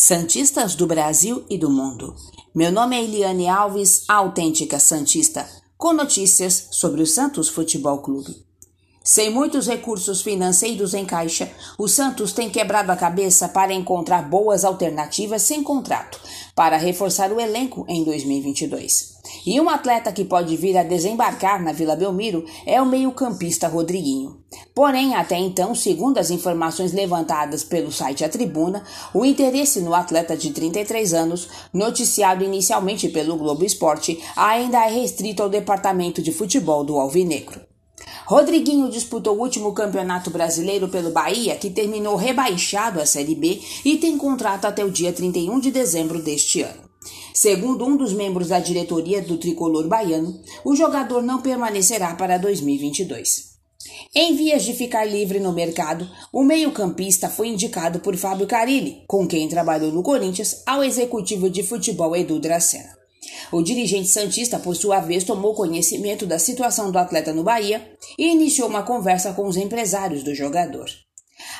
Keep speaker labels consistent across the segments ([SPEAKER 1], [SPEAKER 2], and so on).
[SPEAKER 1] Santistas do Brasil e do mundo. Meu nome é Eliane Alves, autêntica Santista, com notícias sobre o Santos Futebol Clube. Sem muitos recursos financeiros em caixa, o Santos tem quebrado a cabeça para encontrar boas alternativas sem contrato para reforçar o elenco em 2022. E um atleta que pode vir a desembarcar na Vila Belmiro é o meio-campista Rodriguinho. Porém, até então, segundo as informações levantadas pelo site A Tribuna, o interesse no atleta de 33 anos, noticiado inicialmente pelo Globo Esporte, ainda é restrito ao departamento de futebol do Alvinegro. Rodriguinho disputou o último campeonato brasileiro pelo Bahia, que terminou rebaixado à Série B e tem contrato até o dia 31 de dezembro deste ano. Segundo um dos membros da diretoria do tricolor baiano, o jogador não permanecerá para 2022. Em vias de ficar livre no mercado, o meio-campista foi indicado por Fábio Carilli, com quem trabalhou no Corinthians, ao executivo de futebol Edu Dracena. O dirigente Santista, por sua vez, tomou conhecimento da situação do atleta no Bahia e iniciou uma conversa com os empresários do jogador.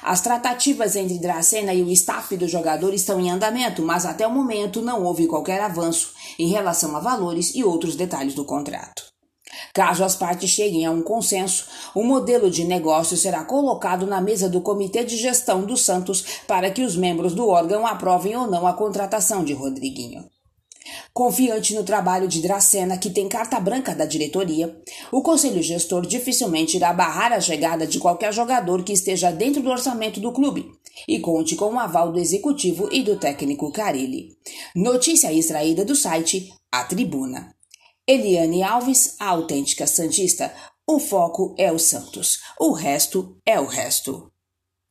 [SPEAKER 1] As tratativas entre Dracena e o staff do jogador estão em andamento, mas até o momento não houve qualquer avanço em relação a valores e outros detalhes do contrato. Caso as partes cheguem a um consenso, o modelo de negócio será colocado na mesa do Comitê de Gestão do Santos para que os membros do órgão aprovem ou não a contratação de Rodriguinho. Confiante no trabalho de Dracena, que tem carta branca da diretoria, o conselho gestor dificilmente irá barrar a chegada de qualquer jogador que esteja dentro do orçamento do clube e conte com o aval do executivo e do técnico Carilli. Notícia extraída do site A Tribuna. Eliane Alves, a autêntica Santista. O foco é o Santos, o resto é o resto.